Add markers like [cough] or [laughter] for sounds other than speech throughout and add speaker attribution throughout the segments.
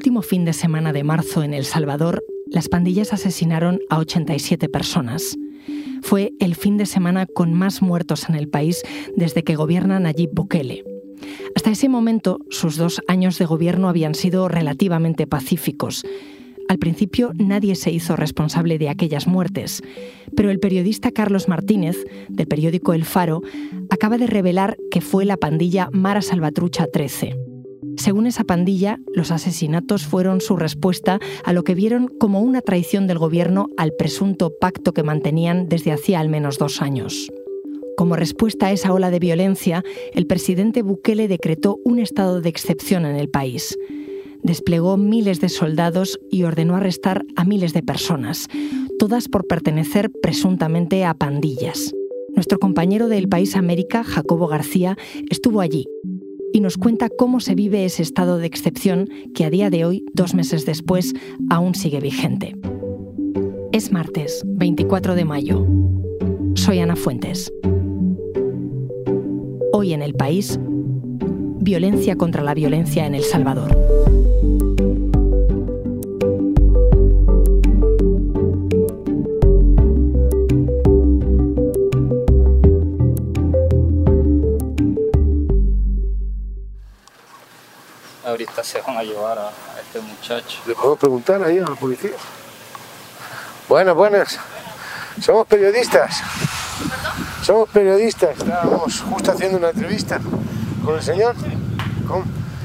Speaker 1: Último fin de semana de marzo en El Salvador, las pandillas asesinaron a 87 personas. Fue el fin de semana con más muertos en el país desde que gobierna Nayib Bukele. Hasta ese momento, sus dos años de gobierno habían sido relativamente pacíficos. Al principio nadie se hizo responsable de aquellas muertes, pero el periodista Carlos Martínez, del periódico El Faro, acaba de revelar que fue la pandilla Mara Salvatrucha 13. Según esa pandilla, los asesinatos fueron su respuesta a lo que vieron como una traición del gobierno al presunto pacto que mantenían desde hacía al menos dos años. Como respuesta a esa ola de violencia, el presidente Bukele decretó un estado de excepción en el país. Desplegó miles de soldados y ordenó arrestar a miles de personas, todas por pertenecer presuntamente a pandillas. Nuestro compañero del País América, Jacobo García, estuvo allí y nos cuenta cómo se vive ese estado de excepción que a día de hoy, dos meses después, aún sigue vigente. Es martes, 24 de mayo. Soy Ana Fuentes. Hoy en el país, violencia contra la violencia en El Salvador.
Speaker 2: Se van a llevar a, este muchacho.
Speaker 3: ¿Le podemos preguntar ahí a la policía? Buenas, buenas. Somos periodistas. Somos periodistas, estábamos justo haciendo una entrevista con el señor.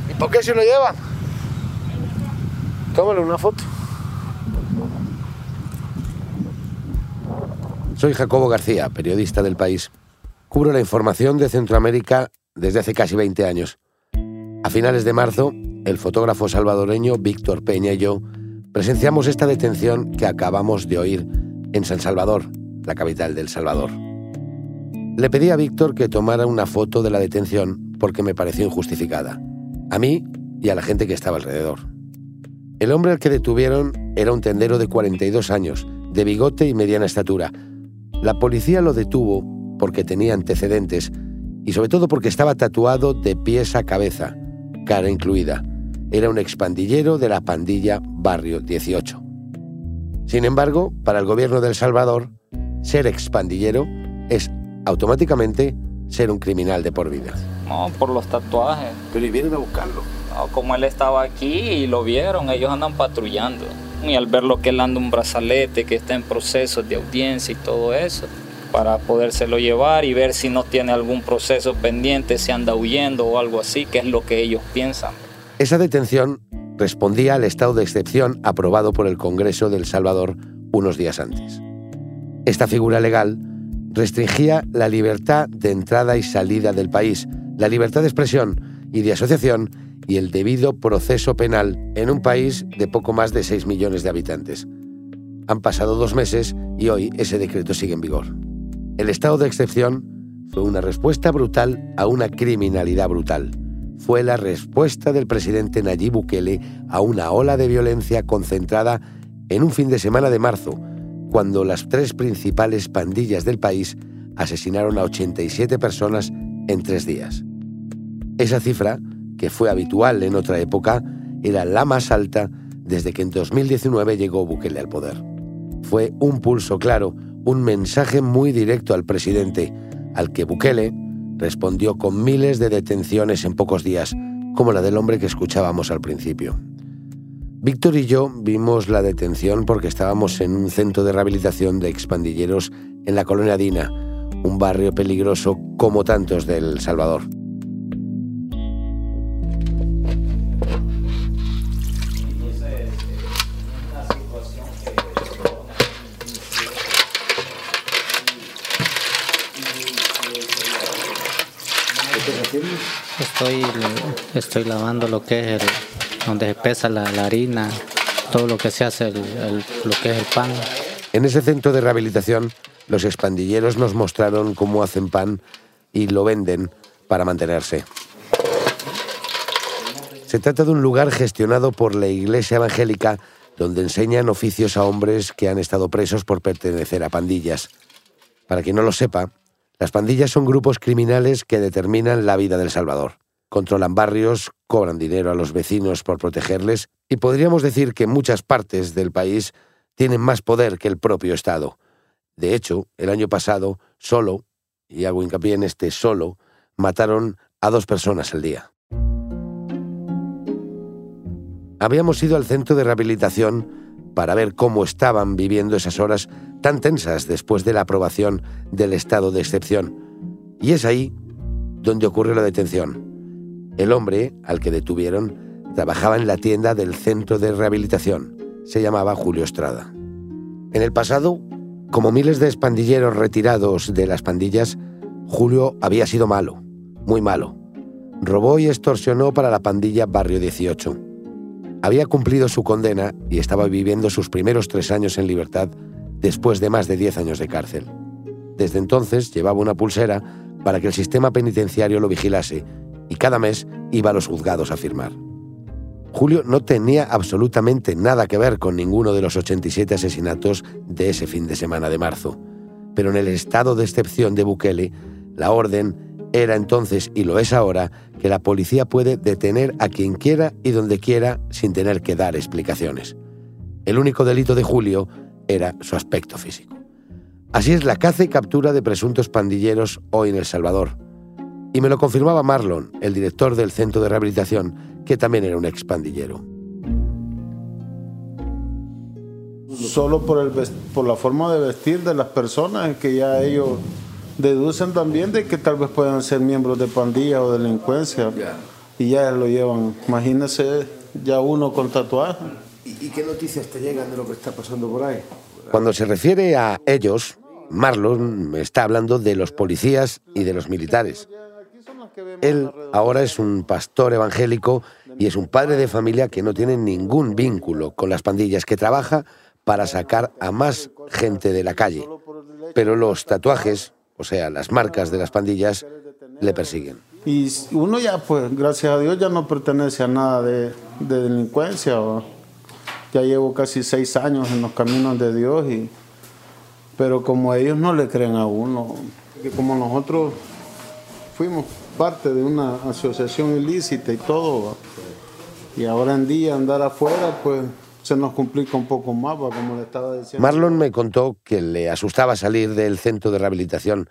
Speaker 3: ¿Y por qué se lo llevan? Tómale una foto.
Speaker 4: Soy Jacobo García, periodista del país. Cubro la información de Centroamérica desde hace casi 20 años. A finales de marzo, el fotógrafo salvadoreño Víctor Peña y yo presenciamos esta detención que acabamos de oír en San Salvador, la capital del Salvador. Le pedí a Víctor que tomara una foto de la detención porque me pareció injustificada, a mí y a la gente que estaba alrededor. El hombre al que detuvieron era un tendero de 42 años, de bigote y mediana estatura. La policía lo detuvo porque tenía antecedentes y sobre todo porque estaba tatuado de pies a cabeza, cara incluida. Era un expandillero de la pandilla Barrio 18. Sin embargo, para el gobierno de El Salvador, ser expandillero es automáticamente ser un criminal de por vida.
Speaker 2: No, por los tatuajes.
Speaker 3: Pero y vienen a buscarlo.
Speaker 2: No, como él estaba aquí y lo vieron, ellos andan patrullando. Y al verlo que él anda un brazalete, que está en proceso de audiencia y todo eso, para podérselo llevar y ver si no tiene algún proceso pendiente, si anda huyendo o algo así, que es lo que ellos piensan.
Speaker 4: Esa detención respondía al estado de excepción aprobado por el Congreso del Salvador unos días antes. Esta figura legal restringía la libertad de entrada y salida del país, la libertad de expresión y de asociación y el debido proceso penal en un país de poco más de 6 millones de habitantes. Han pasado dos meses y hoy ese decreto sigue en vigor. El estado de excepción fue una respuesta brutal a una criminalidad brutal. Fue la respuesta del presidente Nayib Bukele a una ola de violencia concentrada en un fin de semana de marzo, cuando las tres principales pandillas del país asesinaron a 87 personas en tres días. Esa cifra, que fue habitual en otra época, era la más alta desde que en 2019 llegó Bukele al poder. Fue un pulso claro, un mensaje muy directo al presidente, al que Bukele respondió con miles de detenciones en pocos días, como la del hombre que escuchábamos al principio. Víctor y yo vimos la detención porque estábamos en un centro de rehabilitación de expandilleros en la colonia Dina, un barrio peligroso como tantos del Salvador.
Speaker 5: Estoy, estoy lavando lo que es el, donde se pesa la, harina, todo lo que se hace, lo que es el pan.
Speaker 4: En ese centro de rehabilitación, los expandilleros nos mostraron cómo hacen pan y lo venden para mantenerse. Se trata de un lugar gestionado por la Iglesia Evangélica donde enseñan oficios a hombres que han estado presos por pertenecer a pandillas. Para quien no lo sepa, las pandillas son grupos criminales que determinan la vida del Salvador. controlan barrios, cobran dinero a los vecinos por protegerles y podríamos decir que muchas partes del país tienen más poder que el propio Estado. De hecho, el año pasado, solo, y hago hincapié en este solo, mataron a dos personas al día. Habíamos ido al centro de rehabilitación para ver cómo estaban viviendo esas horas tan tensas después de la aprobación del estado de excepción. Y es ahí donde ocurrió la detención. El hombre al que detuvieron trabajaba en la tienda del centro de rehabilitación. Se llamaba Julio Estrada. En el pasado, como miles de expandilleros retirados de las pandillas, Julio había sido malo, muy malo. Robó y extorsionó para la pandilla Barrio 18. Había cumplido su condena y estaba viviendo sus primeros tres años en libertad después de más de diez años de cárcel. Desde entonces llevaba una pulsera para que el sistema penitenciario lo vigilase y cada mes iba a los juzgados a firmar. Julio no tenía absolutamente nada que ver con ninguno de los 87 asesinatos de ese fin de semana de marzo, pero en el estado de excepción de Bukele, la orden era entonces, y lo es ahora, que la policía puede detener a quien quiera y donde quiera sin tener que dar explicaciones. El único delito de Julio era su aspecto físico. Así es la caza y captura de presuntos pandilleros hoy en El Salvador. Y me lo confirmaba Marlon, el director del centro de rehabilitación, que también era un expandillero.
Speaker 6: Solo por, el, por la forma de vestir de las personas, que ya ellos deducen también de que tal vez puedan ser miembros de pandilla o delincuencia. Y ya lo llevan. Imagínese ya uno con tatuaje.
Speaker 3: ¿Y, qué noticias te llegan de lo que está pasando por ahí?
Speaker 4: Cuando se refiere a ellos, Marlon está hablando de los policías y de los militares. Él ahora es un pastor evangélico y es un padre de familia que no tiene ningún vínculo con las pandillas, que trabaja para sacar a más gente de la calle. Pero los tatuajes, o sea, las marcas de las pandillas, le persiguen.
Speaker 6: Y uno ya, pues, gracias a Dios, ya no pertenece a nada de, delincuencia. Ya llevo casi seis años en los caminos de Dios, y, pero como ellos no le creen a uno, que como nosotros fuimos parte de una asociación ilícita y todo, y ahora en día andar afuera, pues se nos complica un poco más, como le estaba diciendo.
Speaker 4: Marlon me contó que le asustaba salir del centro de rehabilitación,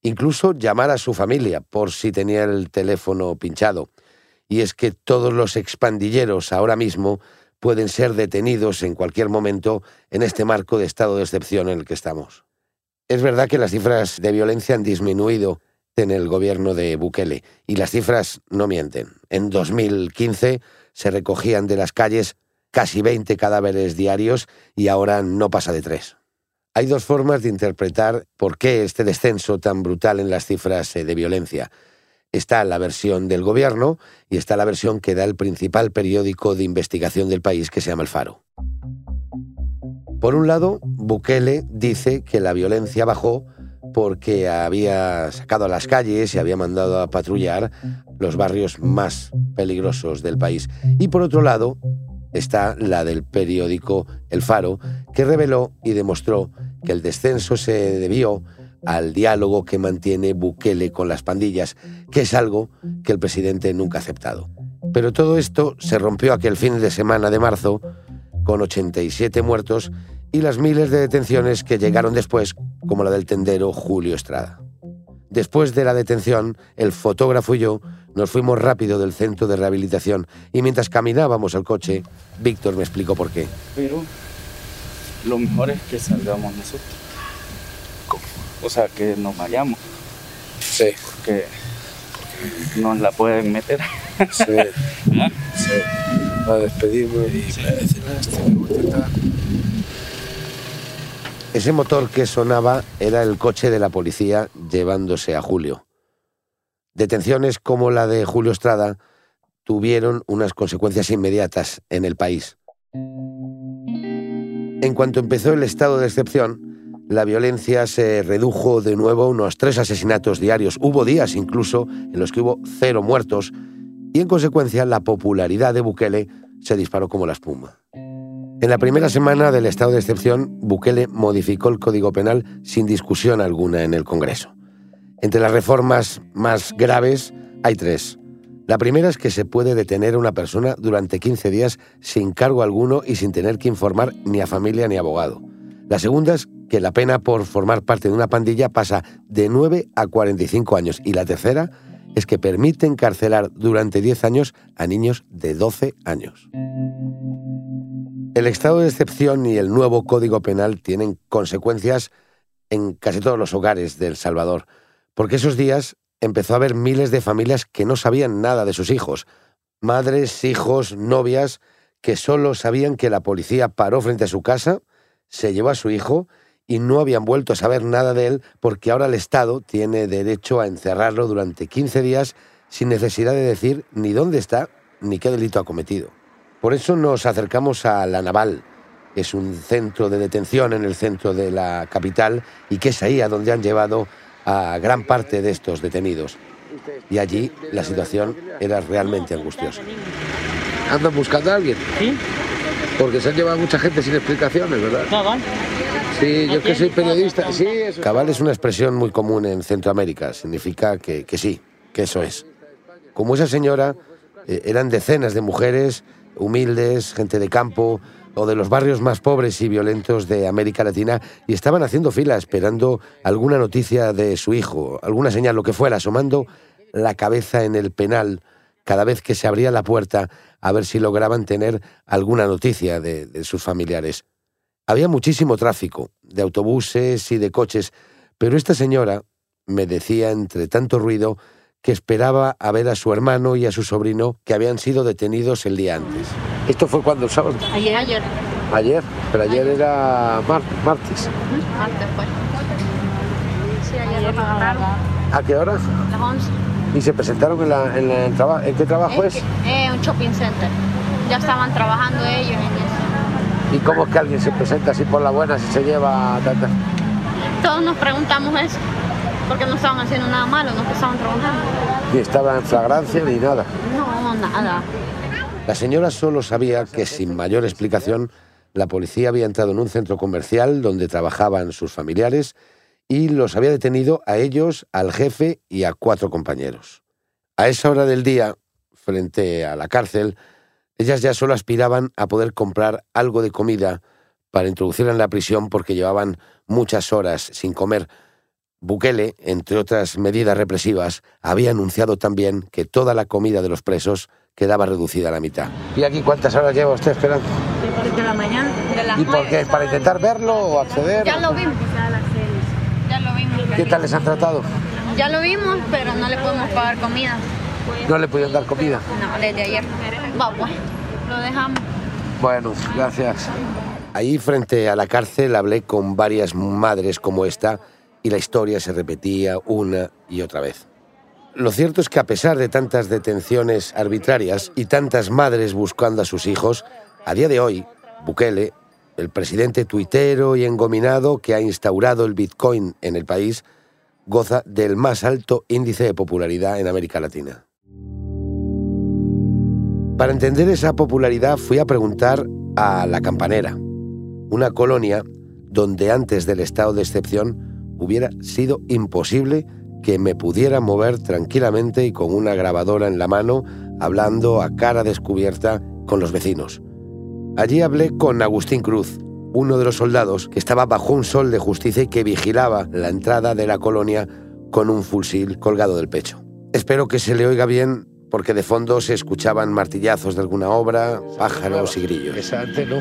Speaker 4: incluso llamar a su familia por si tenía el teléfono pinchado. Y es que todos los expandilleros ahora mismo pueden ser detenidos en cualquier momento en este marco de estado de excepción en el que estamos. Es verdad que las cifras de violencia han disminuido en el gobierno de Bukele y las cifras no mienten. En 2015 se recogían de las calles casi 20 cadáveres diarios y ahora no pasa de tres. Hay dos formas de interpretar por qué este descenso tan brutal en las cifras eh, de violencia. Está la versión del gobierno y está la versión que da el principal periódico de investigación del país que se llama El Faro. Por un lado, Bukele dice que la violencia bajó porque había sacado a las calles y había mandado a patrullar los barrios más peligrosos del país. Y por otro lado, está la del periódico El Faro, que reveló y demostró que el descenso se debió al diálogo que mantiene Bukele con las pandillas, que es algo que el presidente nunca ha aceptado. Pero todo esto se rompió aquel fin de semana de marzo, con 87 muertos y las miles de detenciones que llegaron después, como la del tendero Julio Estrada. Después de la detención, el fotógrafo y yo nos fuimos rápido del centro de rehabilitación y mientras caminábamos al coche, Víctor me explicó por qué.
Speaker 2: Pero lo mejor es que salgamos nosotros. O sea, que nos vayamos.
Speaker 3: Sí.
Speaker 2: Porque nos la pueden meter.
Speaker 3: Sí. [laughs] sí. A despedirme y sí.
Speaker 4: Ese motor que sonaba era el coche de la policía llevándose a Julio. Detenciones como la de Julio Estrada tuvieron unas consecuencias inmediatas en el país. En cuanto empezó el estado de excepción, la violencia se redujo de nuevo a unos tres asesinatos diarios. Hubo días incluso en los que hubo cero muertos y en consecuencia la popularidad de Bukele se disparó como la espuma. En la primera semana del estado de excepción, Bukele modificó el Código Penal sin discusión alguna en el Congreso. Entre las reformas más graves hay tres. La primera es que se puede detener a una persona durante 15 días sin cargo alguno y sin tener que informar ni a familia ni a abogado. La segunda es que la pena por formar parte de una pandilla pasa de 9 a 45 años. Y la tercera es que permite encarcelar durante 10 años a niños de 12 años. El estado de excepción y el nuevo Código Penal tienen consecuencias en casi todos los hogares de El Salvador, porque esos días empezó a haber miles de familias que no sabían nada de sus hijos, madres, hijos, novias, que solo sabían que la policía paró frente a su casa, se llevó a su hijo y no habían vuelto a saber nada de él porque ahora el Estado tiene derecho a encerrarlo durante 15 días sin necesidad de decir ni dónde está ni qué delito ha cometido. Por eso nos acercamos a La Naval, que es un centro de detención en el centro de la capital y que es ahí a donde han llevado a gran parte de estos detenidos. Y allí la situación era realmente angustiosa.
Speaker 3: ¿Andan buscando a alguien?
Speaker 7: Sí.
Speaker 3: Porque se han llevado mucha gente sin explicaciones, ¿verdad?
Speaker 7: Cabal.
Speaker 3: Sí, yo que soy periodista. Sí, eso.
Speaker 4: Cabal es una expresión muy común en Centroamérica. Significa que, que sí, que eso es. Como esa señora, eh, eran decenas de mujeres humildes, gente de campo o de los barrios más pobres y violentos de América Latina y estaban haciendo fila esperando alguna noticia de su hijo, alguna señal, lo que fuera, asomando la cabeza en el penal cada vez que se abría la puerta a ver si lograban tener alguna noticia de, de sus familiares. Había muchísimo tráfico, de autobuses y de coches, pero esta señora me decía entre tanto ruido que esperaba a ver a su hermano y a su sobrino que habían sido detenidos el día antes.
Speaker 3: ¿Esto fue cuando el sábado?
Speaker 7: Ayer. Ayer.
Speaker 3: Ayer, pero ayer era mar- martes.
Speaker 8: Antes fue. Sí, ayer nos agarraron.
Speaker 3: ¿A qué hora?
Speaker 8: Las 11.
Speaker 3: Y se presentaron en, la, en, la- en traba- ¿en qué trabajo es?
Speaker 8: Eh, un shopping center. Ya estaban trabajando ellos en eso.
Speaker 3: ¿Y cómo es que alguien se presenta así por la buena si se lleva tanta...
Speaker 8: Todos nos preguntamos eso. Porque no estaban haciendo nada malo, no que estaban trabajando.
Speaker 3: Ni estaba en flagrancia ni nada.
Speaker 8: No, nada.
Speaker 4: La señora solo sabía que sin mayor explicación la policía había entrado en un centro comercial donde trabajaban sus familiares y los había detenido a ellos, al jefe y a cuatro compañeros. A esa hora del día, frente a la cárcel, ellas ya solo aspiraban a poder comprar algo de comida para introducirla en la prisión porque llevaban muchas horas sin comer. Bukele, entre otras medidas represivas, había anunciado también que toda la comida de los presos quedaba reducida a la mitad.
Speaker 3: ¿Y aquí cuántas horas lleva usted esperando?
Speaker 8: De la mañana. De las
Speaker 3: ¿Y por qué? ¿Para intentar verlo o acceder?
Speaker 8: Ya lo vimos. Ya lo vimos.
Speaker 3: ¿Qué tal les han tratado?
Speaker 8: Ya lo vimos, pero no le podemos pagar comida.
Speaker 3: ¿No le pudieron dar comida?
Speaker 8: No, desde ayer. Va, pues. Lo dejamos.
Speaker 3: Bueno, gracias.
Speaker 4: Ahí frente a la cárcel hablé con varias madres como esta y la historia se repetía una y otra vez. Lo cierto es que a pesar de tantas detenciones arbitrarias y tantas madres buscando a sus hijos, a día de hoy, Bukele, el presidente tuitero y engominado que ha instaurado el Bitcoin en el país, goza del más alto índice de popularidad en América Latina. Para entender esa popularidad fui a preguntar a La Campanera, una colonia donde antes del estado de excepción hubiera sido imposible que me pudiera mover tranquilamente y con una grabadora en la mano, hablando a cara descubierta con los vecinos. Allí hablé con Agustín Cruz, uno de los soldados que estaba bajo un sol de justicia y que vigilaba la entrada de la colonia con un fusil colgado del pecho. Espero que se le oiga bien porque de fondo se escuchaban martillazos de alguna obra, pájaros y grillos.
Speaker 3: Esa antes no.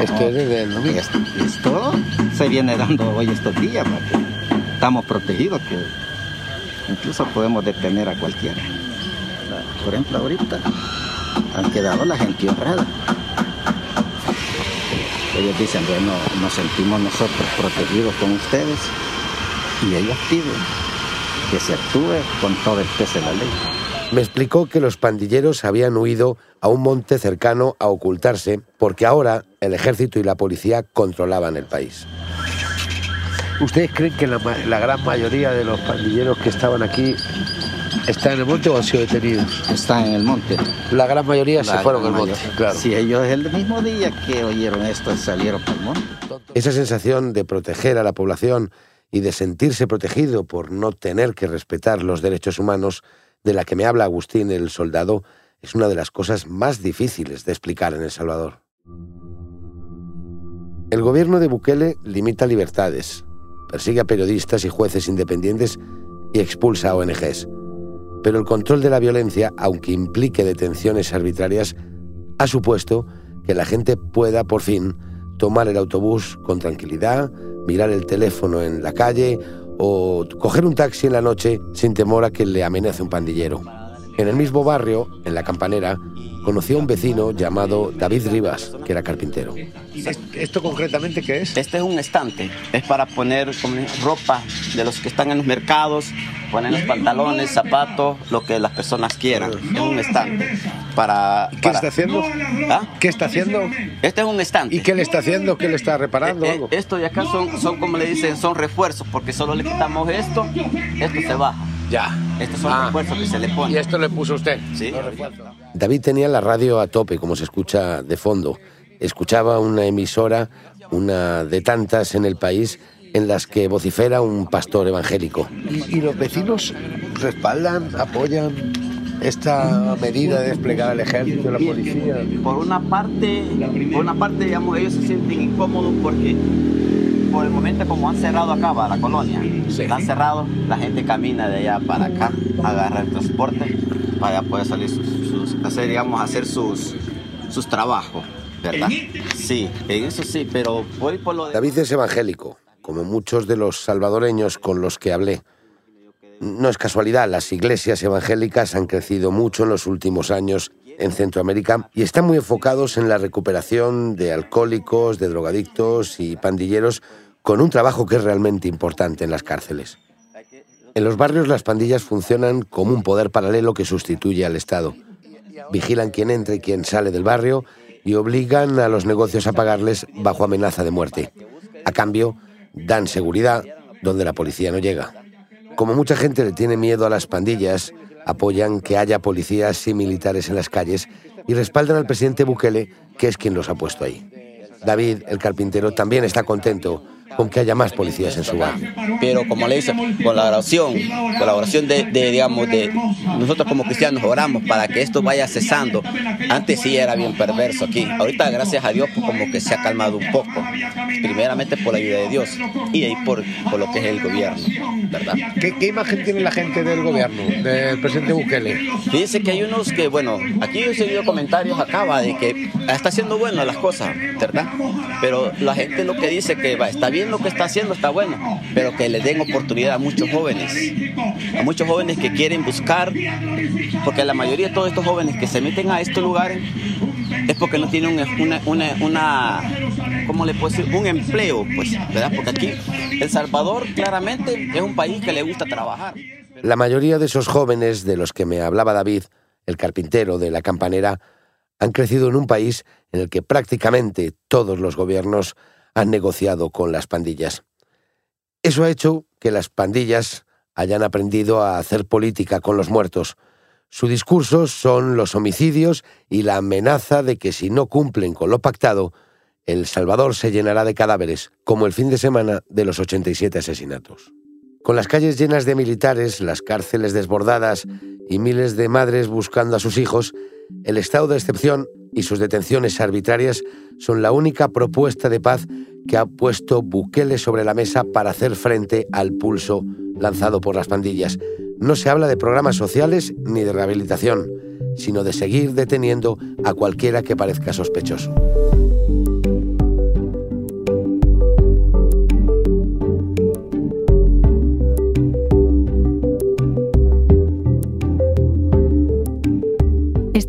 Speaker 3: Esto es desde el.
Speaker 9: Esto, esto se viene dando hoy estos días, porque estamos protegidos, que incluso podemos detener a cualquiera. Por ejemplo, ahorita han quedado la gente honrada. Ellos dicen, bueno, nos sentimos nosotros protegidos con ustedes y ellos piden que se actúe con todo el peso de la ley.
Speaker 4: Me explicó que los pandilleros habían huido a un monte cercano a ocultarse porque ahora el ejército y la policía controlaban el país.
Speaker 3: ¿Ustedes creen que la, gran mayoría de los pandilleros que estaban aquí están en el monte o han sido detenidos?
Speaker 9: Están en el monte.
Speaker 3: La gran mayoría se fueron al monte, claro.
Speaker 9: Si ellos el mismo día que oyeron esto salieron para el monte.
Speaker 4: Esa sensación de proteger a la población y de sentirse protegido por no tener que respetar los derechos humanos de la que me habla Agustín el soldado es una de las cosas más difíciles de explicar en El Salvador. El gobierno de Bukele limita libertades, persigue a periodistas y jueces independientes y expulsa a ONGs. Pero el control de la violencia, aunque implique detenciones arbitrarias, ha supuesto que la gente pueda por fin tomar el autobús con tranquilidad, mirar el teléfono en la calle o coger un taxi en la noche sin temor a que le amenace un pandillero. En el mismo barrio, en la campanera, conoció a un vecino llamado David Rivas, que era carpintero.
Speaker 3: ¿Esto concretamente qué es?
Speaker 7: Este es un estante, es para poner ropa de los que están en los mercados, poner los pantalones, zapatos, lo que las personas quieran. Es un estante. Para,
Speaker 3: ¿Qué está haciendo?
Speaker 7: ¿Ah?
Speaker 3: ¿Qué está haciendo?
Speaker 7: Este es un estante.
Speaker 3: ¿Y qué le está haciendo? ¿Qué le está reparando?
Speaker 7: Eh, eh, esto de acá son, son, como le dicen, son refuerzos, porque solo le quitamos esto, esto se baja.
Speaker 3: Ya.
Speaker 7: Estos son ah. refuerzos que se le ponen.
Speaker 3: ¿Y esto le puso usted?
Speaker 7: Sí.
Speaker 4: David tenía la radio a tope, como se escucha de fondo. Escuchaba una emisora, una de tantas en el país, en las que vocifera un pastor evangélico.
Speaker 3: ¿Y, los vecinos respaldan, apoyan esta medida de desplegar el ejército, la policía?
Speaker 7: Por una parte, por una parte, digamos, ellos se sienten incómodos porque por el momento como han cerrado acá para la colonia, han cerrado, la gente camina de allá para acá, agarra el transporte para poder salir sus, hacer, digamos, hacer sus, sus trabajos, ¿verdad? Sí, en eso sí, pero voy por lo de...
Speaker 4: David es evangélico, como muchos de los salvadoreños con los que hablé. No es casualidad, las iglesias evangélicas han crecido mucho en los últimos años en Centroamérica y están muy enfocados en la recuperación de alcohólicos, de drogadictos y pandilleros con un trabajo que es realmente importante en las cárceles. En los barrios las pandillas funcionan como un poder paralelo que sustituye al Estado. Vigilan quién entra y quién sale del barrio y obligan a los negocios a pagarles bajo amenaza de muerte. A cambio, dan seguridad donde la policía no llega. Como mucha gente le tiene miedo a las pandillas, apoyan que haya policías y militares en las calles y respaldan al presidente Bukele, que es quien los ha puesto ahí. David, el carpintero, también está contento con que haya más policías en su barrio.
Speaker 7: Pero como le dice, colaboración, colaboración de, de, digamos, de nosotros como cristianos oramos para que esto vaya cesando. Antes sí era bien perverso aquí. Ahorita, gracias a Dios, pues como que se ha calmado un poco. Primeramente por la ayuda de Dios y ahí por, por lo que es el gobierno, ¿verdad?
Speaker 3: ¿Qué, ¿Qué, imagen tiene la gente del gobierno, del presidente Bukele?
Speaker 7: Dice que hay unos que, bueno, aquí he seguido comentarios acaba de que está haciendo bueno las cosas, ¿verdad? Pero la gente lo que dice que va, está bien lo que está haciendo está bueno, pero que le den oportunidad a muchos jóvenes, a muchos jóvenes que quieren buscar, porque la mayoría de todos estos jóvenes que se meten a estos lugares es porque no tienen una, una, una ¿cómo le puedo decir? Un empleo, pues, ¿verdad? Porque aquí El Salvador claramente es un país que le gusta trabajar.
Speaker 4: La mayoría de esos jóvenes de los que me hablaba David, el carpintero de la campanera, han crecido en un país en el que prácticamente todos los gobiernos han negociado con las pandillas. Eso ha hecho que las pandillas hayan aprendido a hacer política con los muertos. Su discurso son los homicidios y la amenaza de que si no cumplen con lo pactado, El Salvador se llenará de cadáveres, como el fin de semana de los 87 asesinatos. Con las calles llenas de militares, las cárceles desbordadas y miles de madres buscando a sus hijos, el estado de excepción y sus detenciones arbitrarias son la única propuesta de paz que ha puesto Bukele sobre la mesa para hacer frente al pulso lanzado por las pandillas. No se habla de programas sociales ni de rehabilitación, sino de seguir deteniendo a cualquiera que parezca sospechoso.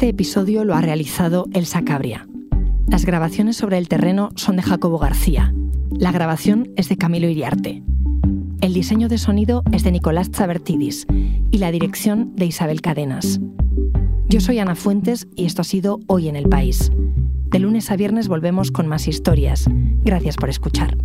Speaker 1: Este episodio lo ha realizado Elsa Cabria. Las grabaciones sobre el terreno son de Jacobo García. La grabación es de Camilo Iriarte. El diseño de sonido es de Nicolás Chabertidis y la dirección de Isabel Cadenas. Yo soy Ana Fuentes y esto ha sido Hoy en el País. De lunes a viernes volvemos con más historias. Gracias por escuchar.